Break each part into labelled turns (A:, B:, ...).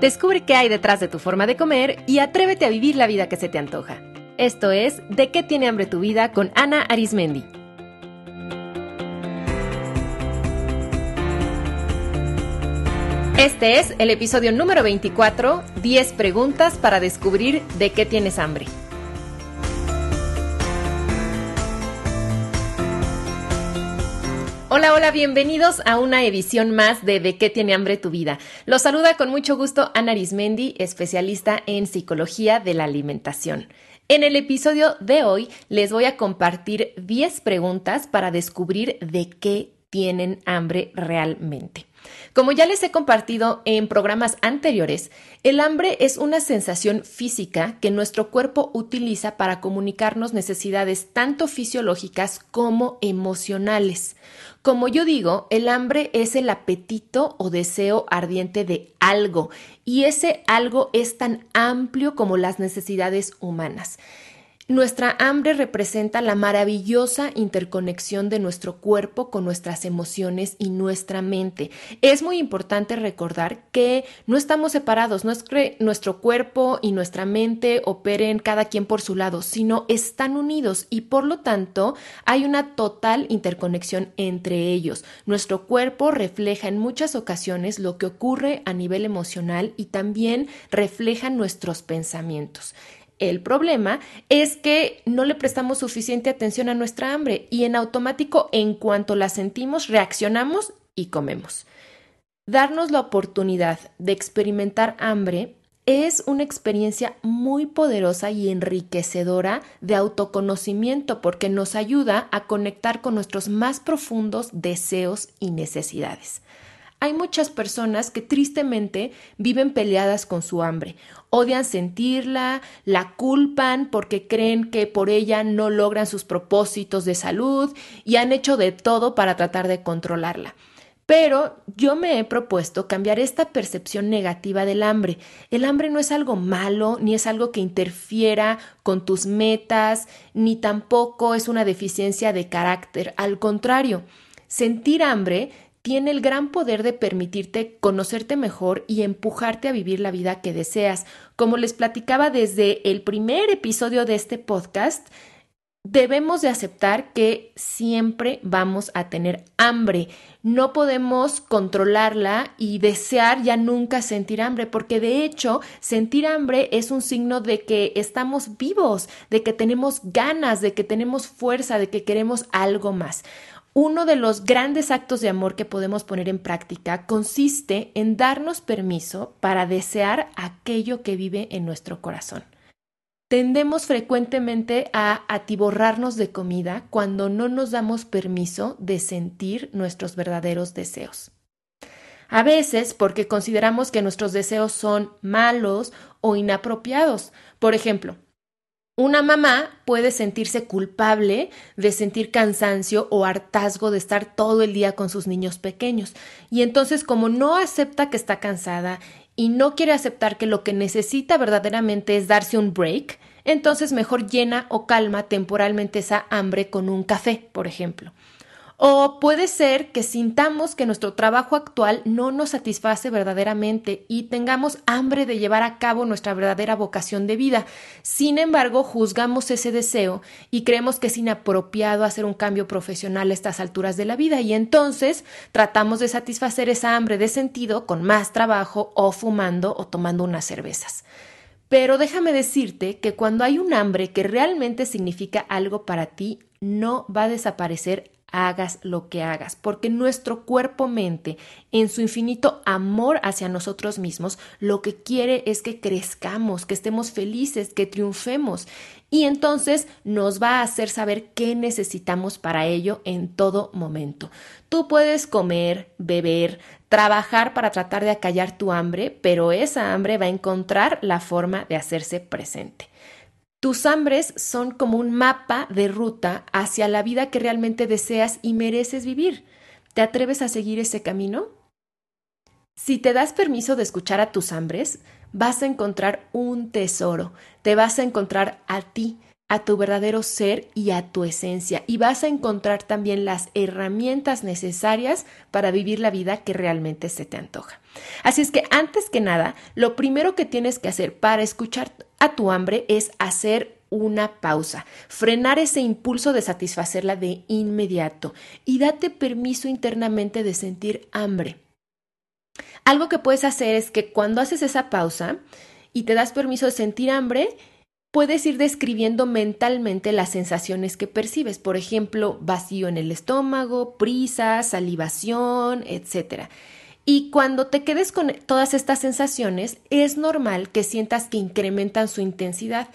A: Descubre qué hay detrás de tu forma de comer y atrévete a vivir la vida que se te antoja. Esto es De qué tiene hambre tu vida con Ana Arismendi. Este es el episodio número 24, 10 preguntas para descubrir de qué tienes hambre. Hola, hola, bienvenidos a una edición más de De qué tiene hambre tu vida. Los saluda con mucho gusto Ana Arismendi, especialista en psicología de la alimentación. En el episodio de hoy les voy a compartir 10 preguntas para descubrir de qué tienen hambre realmente. Como ya les he compartido en programas anteriores, el hambre es una sensación física que nuestro cuerpo utiliza para comunicarnos necesidades tanto fisiológicas como emocionales. Como yo digo, el hambre es el apetito o deseo ardiente de algo, y ese algo es tan amplio como las necesidades humanas. Nuestra hambre representa la maravillosa interconexión de nuestro cuerpo con nuestras emociones y nuestra mente. Es muy importante recordar que no estamos separados, no es que nuestro cuerpo y nuestra mente operen cada quien por su lado, sino están unidos y por lo tanto hay una total interconexión entre ellos. Nuestro cuerpo refleja en muchas ocasiones lo que ocurre a nivel emocional y también refleja nuestros pensamientos. El problema es que no le prestamos suficiente atención a nuestra hambre y en automático en cuanto la sentimos reaccionamos y comemos. Darnos la oportunidad de experimentar hambre es una experiencia muy poderosa y enriquecedora de autoconocimiento porque nos ayuda a conectar con nuestros más profundos deseos y necesidades. Hay muchas personas que tristemente viven peleadas con su hambre, odian sentirla, la culpan porque creen que por ella no logran sus propósitos de salud y han hecho de todo para tratar de controlarla. Pero yo me he propuesto cambiar esta percepción negativa del hambre. El hambre no es algo malo, ni es algo que interfiera con tus metas, ni tampoco es una deficiencia de carácter. Al contrario, sentir hambre tiene el gran poder de permitirte conocerte mejor y empujarte a vivir la vida que deseas. Como les platicaba desde el primer episodio de este podcast, debemos de aceptar que siempre vamos a tener hambre. No podemos controlarla y desear ya nunca sentir hambre, porque de hecho sentir hambre es un signo de que estamos vivos, de que tenemos ganas, de que tenemos fuerza, de que queremos algo más. Uno de los grandes actos de amor que podemos poner en práctica consiste en darnos permiso para desear aquello que vive en nuestro corazón. Tendemos frecuentemente a atiborrarnos de comida cuando no nos damos permiso de sentir nuestros verdaderos deseos. A veces porque consideramos que nuestros deseos son malos o inapropiados. Por ejemplo, una mamá puede sentirse culpable de sentir cansancio o hartazgo de estar todo el día con sus niños pequeños. Y entonces, como no acepta que está cansada y no quiere aceptar que lo que necesita verdaderamente es darse un break, entonces mejor llena o calma temporalmente esa hambre con un café, por ejemplo. O puede ser que sintamos que nuestro trabajo actual no nos satisface verdaderamente y tengamos hambre de llevar a cabo nuestra verdadera vocación de vida. Sin embargo, juzgamos ese deseo y creemos que es inapropiado hacer un cambio profesional a estas alturas de la vida y entonces tratamos de satisfacer esa hambre de sentido con más trabajo o fumando o tomando unas cervezas. Pero déjame decirte que cuando hay un hambre que realmente significa algo para ti, no va a desaparecer hagas lo que hagas, porque nuestro cuerpo-mente, en su infinito amor hacia nosotros mismos, lo que quiere es que crezcamos, que estemos felices, que triunfemos. Y entonces nos va a hacer saber qué necesitamos para ello en todo momento. Tú puedes comer, beber, trabajar para tratar de acallar tu hambre, pero esa hambre va a encontrar la forma de hacerse presente. Tus hambres son como un mapa de ruta hacia la vida que realmente deseas y mereces vivir. ¿Te atreves a seguir ese camino? Si te das permiso de escuchar a tus hambres, vas a encontrar un tesoro, te vas a encontrar a ti, a tu verdadero ser y a tu esencia y vas a encontrar también las herramientas necesarias para vivir la vida que realmente se te antoja. Así es que antes que nada, lo primero que tienes que hacer para escuchar a tu hambre es hacer una pausa, frenar ese impulso de satisfacerla de inmediato y date permiso internamente de sentir hambre. Algo que puedes hacer es que cuando haces esa pausa y te das permiso de sentir hambre, puedes ir describiendo mentalmente las sensaciones que percibes, por ejemplo, vacío en el estómago, prisa, salivación, etc. Y cuando te quedes con todas estas sensaciones, es normal que sientas que incrementan su intensidad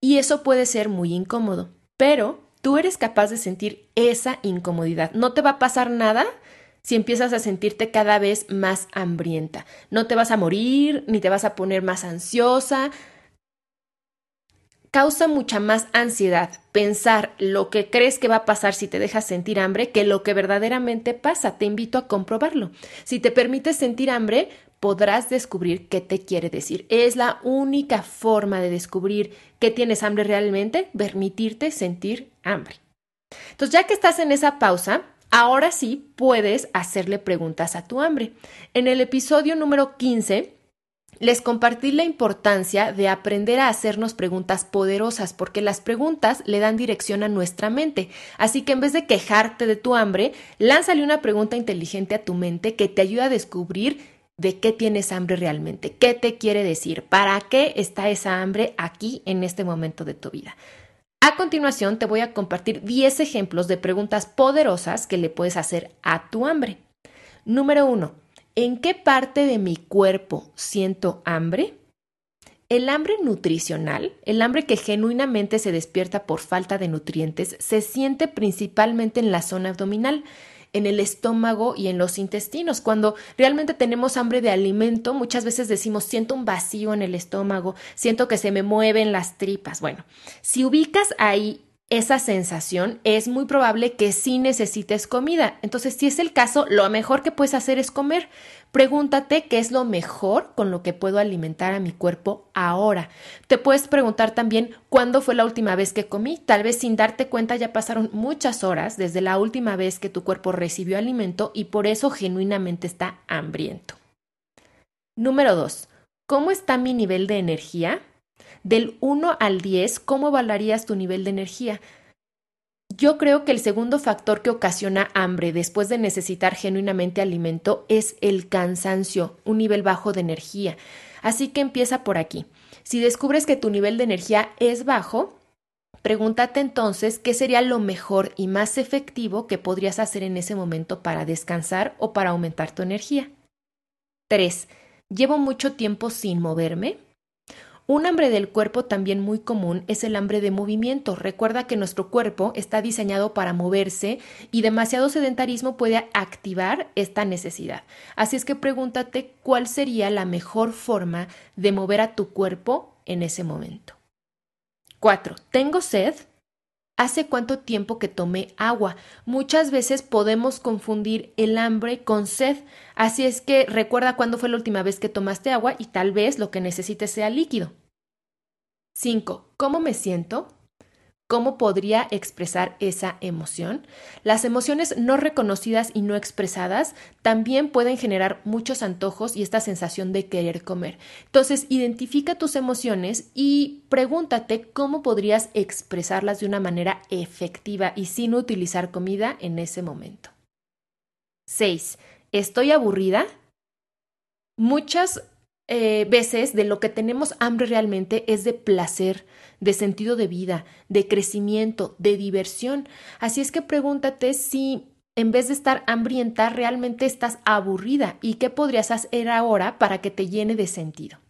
A: y eso puede ser muy incómodo, pero tú eres capaz de sentir esa incomodidad. No te va a pasar nada si empiezas a sentirte cada vez más hambrienta. No te vas a morir, ni te vas a poner más ansiosa, causa mucha más ansiedad pensar lo que crees que va a pasar si te dejas sentir hambre que lo que verdaderamente pasa. Te invito a comprobarlo. Si te permites sentir hambre, podrás descubrir qué te quiere decir. Es la única forma de descubrir que tienes hambre realmente, permitirte sentir hambre. Entonces, ya que estás en esa pausa, ahora sí puedes hacerle preguntas a tu hambre. En el episodio número 15 les compartí la importancia de aprender a hacernos preguntas poderosas, porque las preguntas le dan dirección a nuestra mente. Así que en vez de quejarte de tu hambre, lánzale una pregunta inteligente a tu mente que te ayuda a descubrir de qué tienes hambre realmente, qué te quiere decir, para qué está esa hambre aquí en este momento de tu vida. A continuación te voy a compartir 10 ejemplos de preguntas poderosas que le puedes hacer a tu hambre. Número 1. ¿En qué parte de mi cuerpo siento hambre? El hambre nutricional, el hambre que genuinamente se despierta por falta de nutrientes, se siente principalmente en la zona abdominal, en el estómago y en los intestinos. Cuando realmente tenemos hambre de alimento, muchas veces decimos siento un vacío en el estómago, siento que se me mueven las tripas. Bueno, si ubicas ahí esa sensación, es muy probable que sí necesites comida. Entonces, si es el caso, lo mejor que puedes hacer es comer. Pregúntate qué es lo mejor con lo que puedo alimentar a mi cuerpo ahora. Te puedes preguntar también cuándo fue la última vez que comí. Tal vez sin darte cuenta ya pasaron muchas horas desde la última vez que tu cuerpo recibió alimento y por eso genuinamente está hambriento. Número 2. ¿Cómo está mi nivel de energía? Del 1 al 10, ¿cómo evaluarías tu nivel de energía? Yo creo que el segundo factor que ocasiona hambre después de necesitar genuinamente alimento es el cansancio, un nivel bajo de energía. Así que empieza por aquí. Si descubres que tu nivel de energía es bajo, pregúntate entonces qué sería lo mejor y más efectivo que podrías hacer en ese momento para descansar o para aumentar tu energía. 3. ¿Llevo mucho tiempo sin moverme? Un hambre del cuerpo también muy común es el hambre de movimiento. Recuerda que nuestro cuerpo está diseñado para moverse y demasiado sedentarismo puede activar esta necesidad. Así es que pregúntate cuál sería la mejor forma de mover a tu cuerpo en ese momento. 4. ¿Tengo sed? ¿Hace cuánto tiempo que tomé agua? Muchas veces podemos confundir el hambre con sed, así es que recuerda cuándo fue la última vez que tomaste agua y tal vez lo que necesites sea líquido. 5. ¿Cómo me siento? ¿Cómo podría expresar esa emoción? Las emociones no reconocidas y no expresadas también pueden generar muchos antojos y esta sensación de querer comer. Entonces, identifica tus emociones y pregúntate cómo podrías expresarlas de una manera efectiva y sin utilizar comida en ese momento. 6. ¿Estoy aburrida? Muchas eh, veces de lo que tenemos hambre realmente es de placer, de sentido de vida, de crecimiento, de diversión. Así es que pregúntate si en vez de estar hambrienta realmente estás aburrida y qué podrías hacer ahora para que te llene de sentido.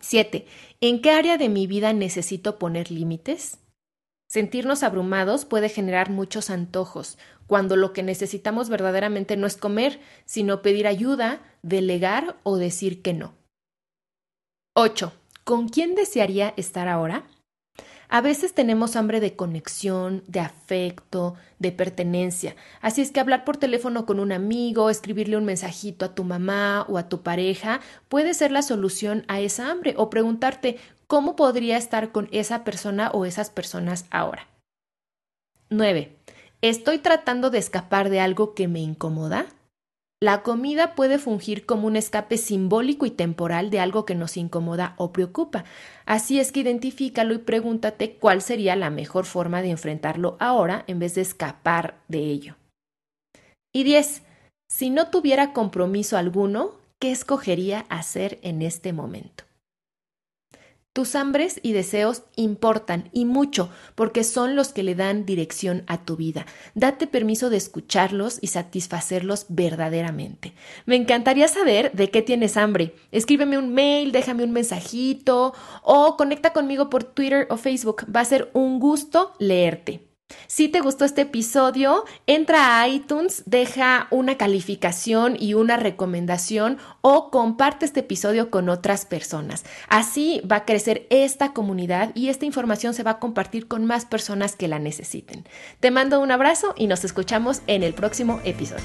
A: 7. ¿En qué área de mi vida necesito poner límites? Sentirnos abrumados puede generar muchos antojos, cuando lo que necesitamos verdaderamente no es comer, sino pedir ayuda, delegar o decir que no. 8. ¿Con quién desearía estar ahora? A veces tenemos hambre de conexión, de afecto, de pertenencia. Así es que hablar por teléfono con un amigo, escribirle un mensajito a tu mamá o a tu pareja puede ser la solución a esa hambre o preguntarte cómo podría estar con esa persona o esas personas ahora. 9. ¿Estoy tratando de escapar de algo que me incomoda? La comida puede fungir como un escape simbólico y temporal de algo que nos incomoda o preocupa. Así es que identifícalo y pregúntate cuál sería la mejor forma de enfrentarlo ahora en vez de escapar de ello. Y 10. Si no tuviera compromiso alguno, ¿qué escogería hacer en este momento? Tus hambres y deseos importan y mucho porque son los que le dan dirección a tu vida. Date permiso de escucharlos y satisfacerlos verdaderamente. Me encantaría saber de qué tienes hambre. Escríbeme un mail, déjame un mensajito o conecta conmigo por Twitter o Facebook. Va a ser un gusto leerte. Si te gustó este episodio, entra a iTunes, deja una calificación y una recomendación o comparte este episodio con otras personas. Así va a crecer esta comunidad y esta información se va a compartir con más personas que la necesiten. Te mando un abrazo y nos escuchamos en el próximo episodio.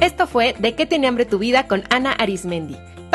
A: Esto fue De qué tiene hambre tu vida con Ana Arismendi.